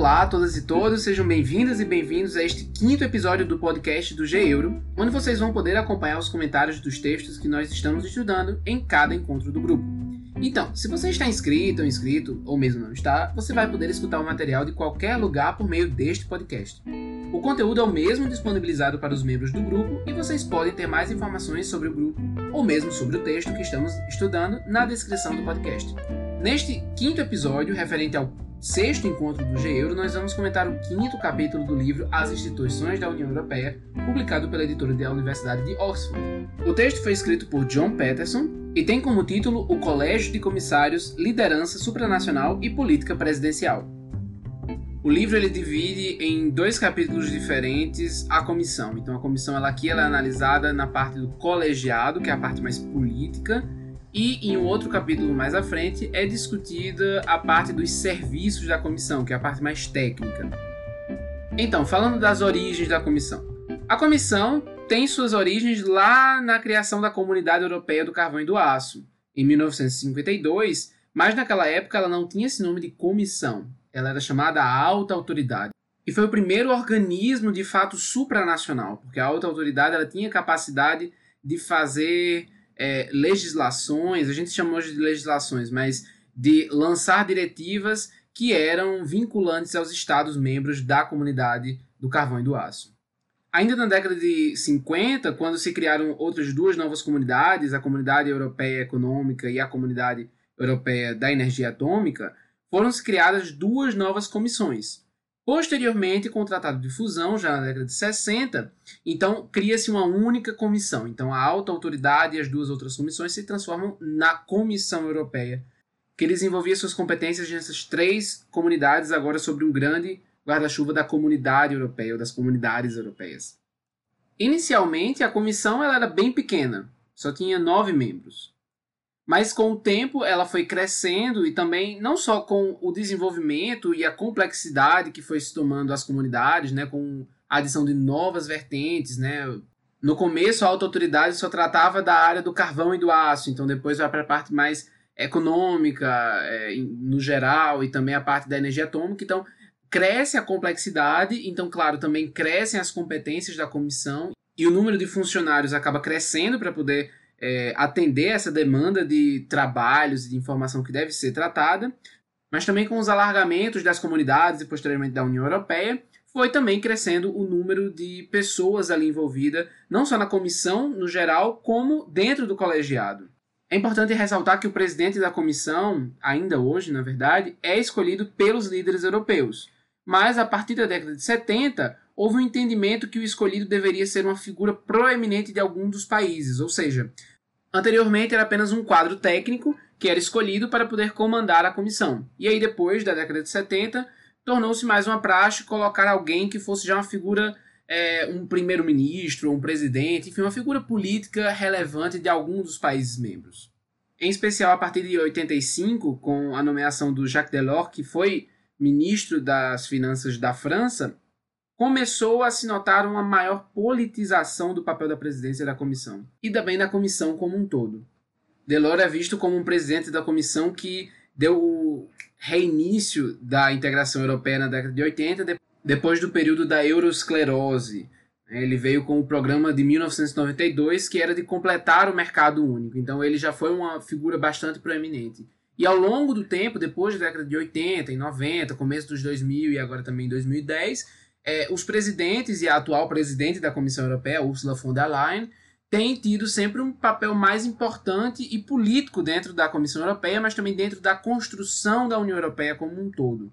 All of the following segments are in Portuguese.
Olá a todas e todos, sejam bem-vindas e bem-vindos a este quinto episódio do podcast do G-Euro, onde vocês vão poder acompanhar os comentários dos textos que nós estamos estudando em cada encontro do grupo. Então, se você está inscrito ou inscrito, ou mesmo não está, você vai poder escutar o material de qualquer lugar por meio deste podcast. O conteúdo é o mesmo disponibilizado para os membros do grupo e vocês podem ter mais informações sobre o grupo ou mesmo sobre o texto que estamos estudando na descrição do podcast. Neste quinto episódio, referente ao sexto encontro do G-Euro, nós vamos comentar o quinto capítulo do livro As Instituições da União Europeia, publicado pela editora da Universidade de Oxford. O texto foi escrito por John Patterson e tem como título O Colégio de Comissários, Liderança Supranacional e Política Presidencial. O livro ele divide em dois capítulos diferentes a comissão. Então a comissão ela aqui ela é analisada na parte do colegiado, que é a parte mais política, e em um outro capítulo mais à frente é discutida a parte dos serviços da comissão, que é a parte mais técnica. Então, falando das origens da comissão. A comissão tem suas origens lá na criação da Comunidade Europeia do Carvão e do Aço, em 1952, mas naquela época ela não tinha esse nome de comissão, ela era chamada Alta Autoridade. E foi o primeiro organismo de fato supranacional, porque a alta autoridade ela tinha capacidade de fazer é, legislações, a gente chamou de legislações, mas de lançar diretivas que eram vinculantes aos Estados-membros da comunidade do carvão e do aço. Ainda na década de 50, quando se criaram outras duas novas comunidades, a Comunidade Europeia Econômica e a Comunidade Europeia da Energia Atômica, foram-se criadas duas novas comissões, Posteriormente, com o Tratado de Fusão, já na década de 60, então cria-se uma única comissão. Então, a alta autoridade e as duas outras comissões se transformam na Comissão Europeia, que desenvolvia suas competências nessas três comunidades, agora sobre um grande guarda-chuva da comunidade europeia, ou das comunidades europeias. Inicialmente, a comissão ela era bem pequena, só tinha nove membros. Mas com o tempo ela foi crescendo e também não só com o desenvolvimento e a complexidade que foi se tomando as comunidades, né, com a adição de novas vertentes, né? No começo a alta autoridade só tratava da área do carvão e do aço, então depois vai para a parte mais econômica, é, no geral, e também a parte da energia atômica. Então cresce a complexidade, então claro, também crescem as competências da comissão e o número de funcionários acaba crescendo para poder é, atender essa demanda de trabalhos e de informação que deve ser tratada, mas também com os alargamentos das comunidades e posteriormente da União Europeia, foi também crescendo o número de pessoas ali envolvidas, não só na comissão no geral, como dentro do colegiado. É importante ressaltar que o presidente da comissão, ainda hoje, na verdade, é escolhido pelos líderes europeus. Mas a partir da década de 70, houve um entendimento que o escolhido deveria ser uma figura proeminente de algum dos países, ou seja, Anteriormente era apenas um quadro técnico que era escolhido para poder comandar a comissão. E aí, depois da década de 70, tornou-se mais uma praxe colocar alguém que fosse já uma figura, é, um primeiro-ministro, um presidente, enfim, uma figura política relevante de algum dos países membros. Em especial a partir de 85, com a nomeação do Jacques Delors, que foi ministro das Finanças da França, começou a se notar uma maior politização do papel da presidência da comissão e também da comissão como um todo. Delors é visto como um presidente da comissão que deu o reinício da integração europeia na década de 80, depois do período da eurosclerose. Ele veio com o programa de 1992, que era de completar o mercado único. Então ele já foi uma figura bastante proeminente. E ao longo do tempo, depois da década de 80 e 90, começo dos 2000 e agora também 2010, é, os presidentes e a atual presidente da Comissão Europeia, Ursula von der Leyen, tem tido sempre um papel mais importante e político dentro da Comissão Europeia, mas também dentro da construção da União Europeia como um todo.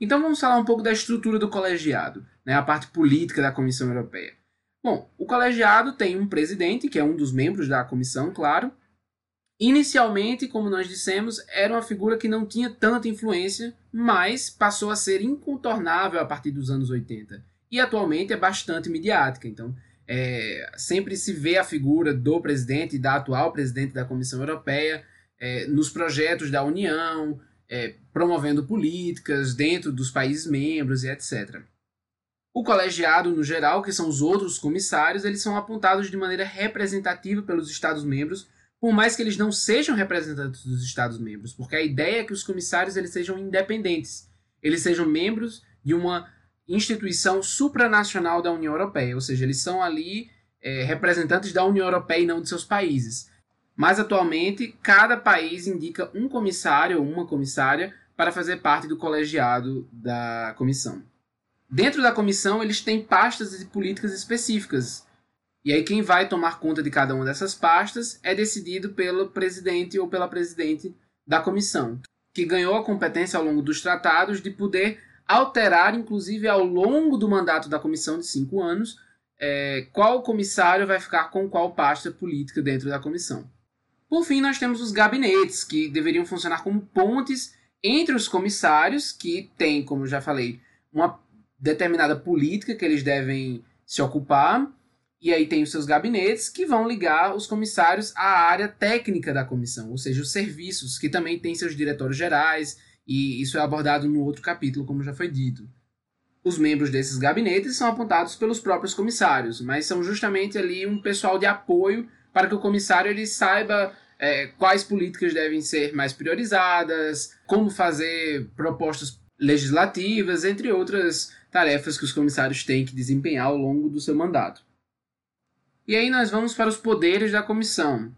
Então vamos falar um pouco da estrutura do colegiado, né, a parte política da Comissão Europeia. Bom, o colegiado tem um presidente, que é um dos membros da comissão, claro, Inicialmente, como nós dissemos, era uma figura que não tinha tanta influência, mas passou a ser incontornável a partir dos anos 80. E atualmente é bastante midiática. Então, é, sempre se vê a figura do presidente da atual presidente da Comissão Europeia é, nos projetos da União, é, promovendo políticas dentro dos países membros e etc. O colegiado, no geral, que são os outros comissários, eles são apontados de maneira representativa pelos Estados-membros por mais que eles não sejam representantes dos Estados-membros, porque a ideia é que os comissários eles sejam independentes. eles sejam membros de uma instituição supranacional da União Europeia, ou seja, eles são ali é, representantes da União Europeia e não de seus países. Mas atualmente, cada país indica um comissário ou uma comissária para fazer parte do colegiado da comissão. Dentro da comissão, eles têm pastas e políticas específicas. E aí, quem vai tomar conta de cada uma dessas pastas é decidido pelo presidente ou pela presidente da comissão, que ganhou a competência ao longo dos tratados de poder alterar, inclusive ao longo do mandato da comissão de cinco anos, é, qual comissário vai ficar com qual pasta política dentro da comissão. Por fim, nós temos os gabinetes, que deveriam funcionar como pontes entre os comissários, que têm, como já falei, uma determinada política que eles devem se ocupar, e aí tem os seus gabinetes que vão ligar os comissários à área técnica da comissão, ou seja, os serviços, que também têm seus diretórios gerais, e isso é abordado no outro capítulo, como já foi dito. Os membros desses gabinetes são apontados pelos próprios comissários, mas são justamente ali um pessoal de apoio para que o comissário ele saiba é, quais políticas devem ser mais priorizadas, como fazer propostas legislativas, entre outras tarefas que os comissários têm que desempenhar ao longo do seu mandato. E aí nós vamos para os poderes da comissão.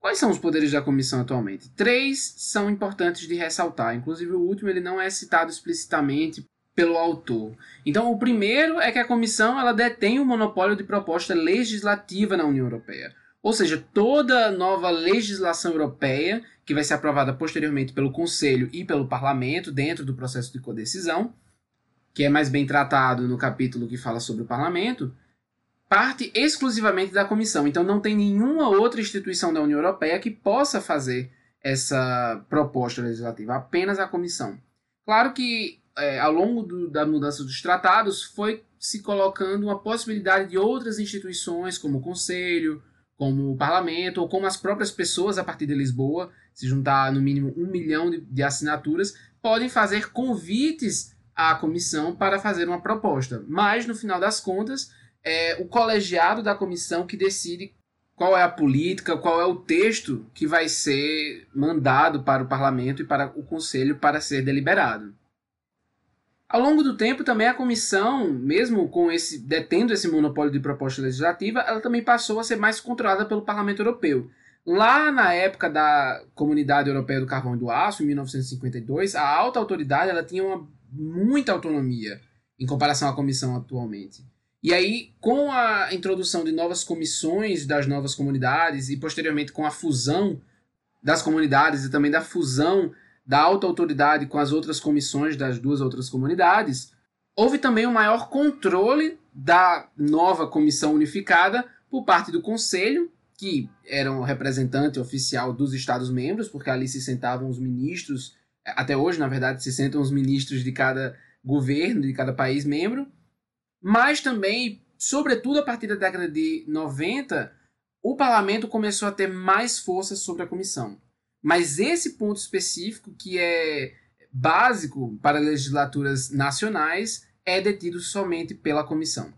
Quais são os poderes da comissão atualmente? Três são importantes de ressaltar. Inclusive o último ele não é citado explicitamente pelo autor. Então o primeiro é que a comissão ela detém o monopólio de proposta legislativa na União Europeia. Ou seja, toda nova legislação europeia que vai ser aprovada posteriormente pelo Conselho e pelo Parlamento dentro do processo de codecisão, que é mais bem tratado no capítulo que fala sobre o Parlamento, parte exclusivamente da Comissão. Então não tem nenhuma outra instituição da União Europeia que possa fazer essa proposta legislativa, apenas a Comissão. Claro que é, ao longo do, da mudança dos tratados foi se colocando uma possibilidade de outras instituições, como o Conselho, como o Parlamento, ou como as próprias pessoas a partir de Lisboa, se juntar no mínimo um milhão de, de assinaturas, podem fazer convites à comissão para fazer uma proposta. Mas, no final das contas, é o colegiado da comissão que decide qual é a política, qual é o texto que vai ser mandado para o parlamento e para o conselho para ser deliberado. Ao longo do tempo, também a comissão, mesmo com esse detendo esse monopólio de proposta legislativa, ela também passou a ser mais controlada pelo Parlamento Europeu. Lá na época da Comunidade Europeia do Carvão e do Aço, em 1952, a alta autoridade ela tinha uma, muita autonomia em comparação à comissão atualmente. E aí, com a introdução de novas comissões das novas comunidades e posteriormente com a fusão das comunidades e também da fusão da alta autoridade com as outras comissões das duas outras comunidades, houve também um maior controle da nova comissão unificada por parte do Conselho que eram representante oficial dos Estados-membros, porque ali se sentavam os ministros, até hoje, na verdade, se sentam os ministros de cada governo, de cada país membro, mas também, sobretudo a partir da década de 90, o parlamento começou a ter mais força sobre a comissão. Mas esse ponto específico, que é básico para legislaturas nacionais, é detido somente pela comissão.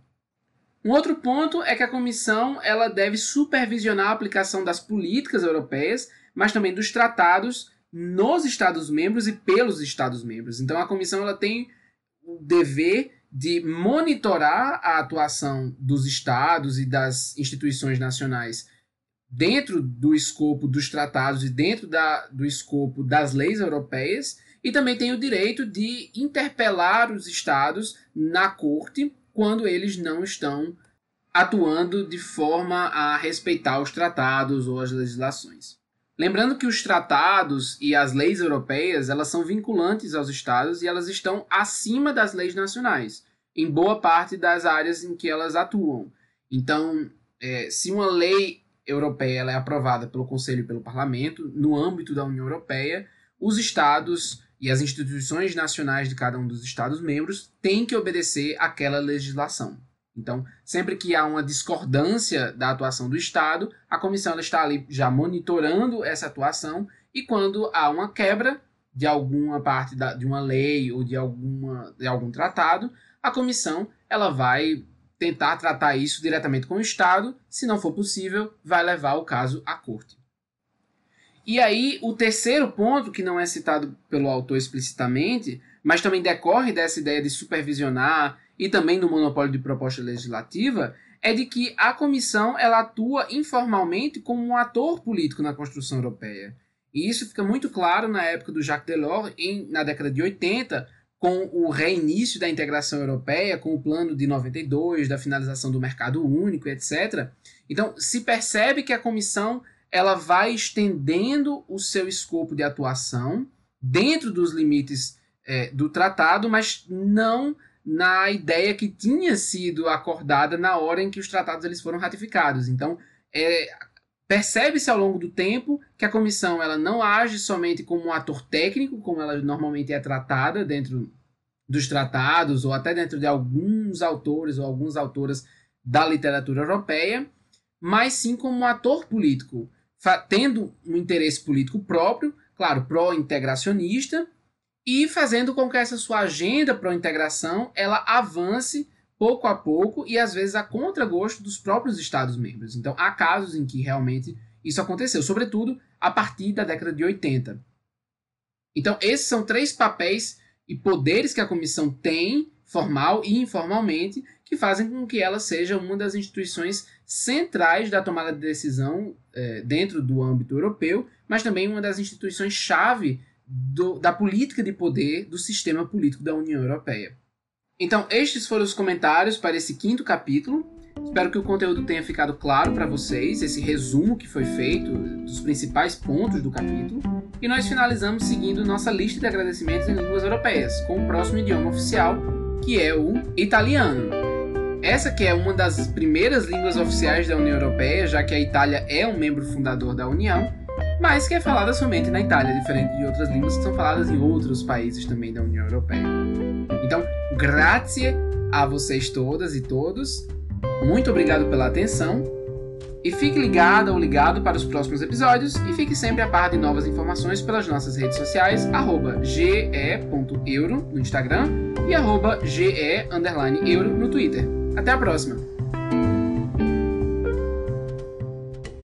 Um outro ponto é que a comissão ela deve supervisionar a aplicação das políticas europeias, mas também dos tratados nos Estados-membros e pelos Estados-membros. Então a comissão ela tem o dever de monitorar a atuação dos estados e das instituições nacionais dentro do escopo dos tratados e dentro da, do escopo das leis europeias, e também tem o direito de interpelar os estados na corte quando eles não estão atuando de forma a respeitar os tratados ou as legislações. Lembrando que os tratados e as leis europeias elas são vinculantes aos estados e elas estão acima das leis nacionais, em boa parte das áreas em que elas atuam. Então, é, se uma lei europeia é aprovada pelo Conselho e pelo Parlamento, no âmbito da União Europeia, os estados e as instituições nacionais de cada um dos Estados-membros têm que obedecer àquela legislação. Então, sempre que há uma discordância da atuação do Estado, a comissão está ali já monitorando essa atuação e quando há uma quebra de alguma parte da, de uma lei ou de, alguma, de algum tratado, a comissão ela vai tentar tratar isso diretamente com o Estado, se não for possível, vai levar o caso à corte. E aí, o terceiro ponto, que não é citado pelo autor explicitamente, mas também decorre dessa ideia de supervisionar e também do monopólio de proposta legislativa, é de que a comissão ela atua informalmente como um ator político na construção europeia. E isso fica muito claro na época do Jacques Delors, em, na década de 80, com o reinício da integração europeia, com o plano de 92, da finalização do mercado único, etc. Então, se percebe que a comissão ela vai estendendo o seu escopo de atuação dentro dos limites é, do tratado, mas não na ideia que tinha sido acordada na hora em que os tratados eles foram ratificados. Então, é, percebe-se ao longo do tempo que a comissão ela não age somente como um ator técnico, como ela normalmente é tratada dentro dos tratados ou até dentro de alguns autores ou algumas autoras da literatura europeia, mas sim como um ator político, tendo um interesse político próprio, claro, pró-integracionista, e fazendo com que essa sua agenda pró-integração ela avance pouco a pouco e às vezes a contragosto dos próprios Estados-membros. Então, há casos em que realmente isso aconteceu, sobretudo a partir da década de 80. Então, esses são três papéis e poderes que a comissão tem, formal e informalmente, que fazem com que ela seja uma das instituições centrais da tomada de decisão é, dentro do âmbito europeu, mas também uma das instituições-chave da política de poder do sistema político da União Europeia. Então, estes foram os comentários para esse quinto capítulo. Espero que o conteúdo tenha ficado claro para vocês, esse resumo que foi feito dos principais pontos do capítulo. E nós finalizamos seguindo nossa lista de agradecimentos em línguas europeias, com o próximo idioma oficial, que é o italiano. Essa que é uma das primeiras línguas oficiais da União Europeia, já que a Itália é um membro fundador da União, mas que é falada somente na Itália, diferente de outras línguas que são faladas em outros países também da União Europeia. Então, grazie a vocês todas e todos. Muito obrigado pela atenção. E fique ligado ou ligado para os próximos episódios e fique sempre a par de novas informações pelas nossas redes sociais, ge.euro no Instagram e ge_euro no Twitter. Até a próxima!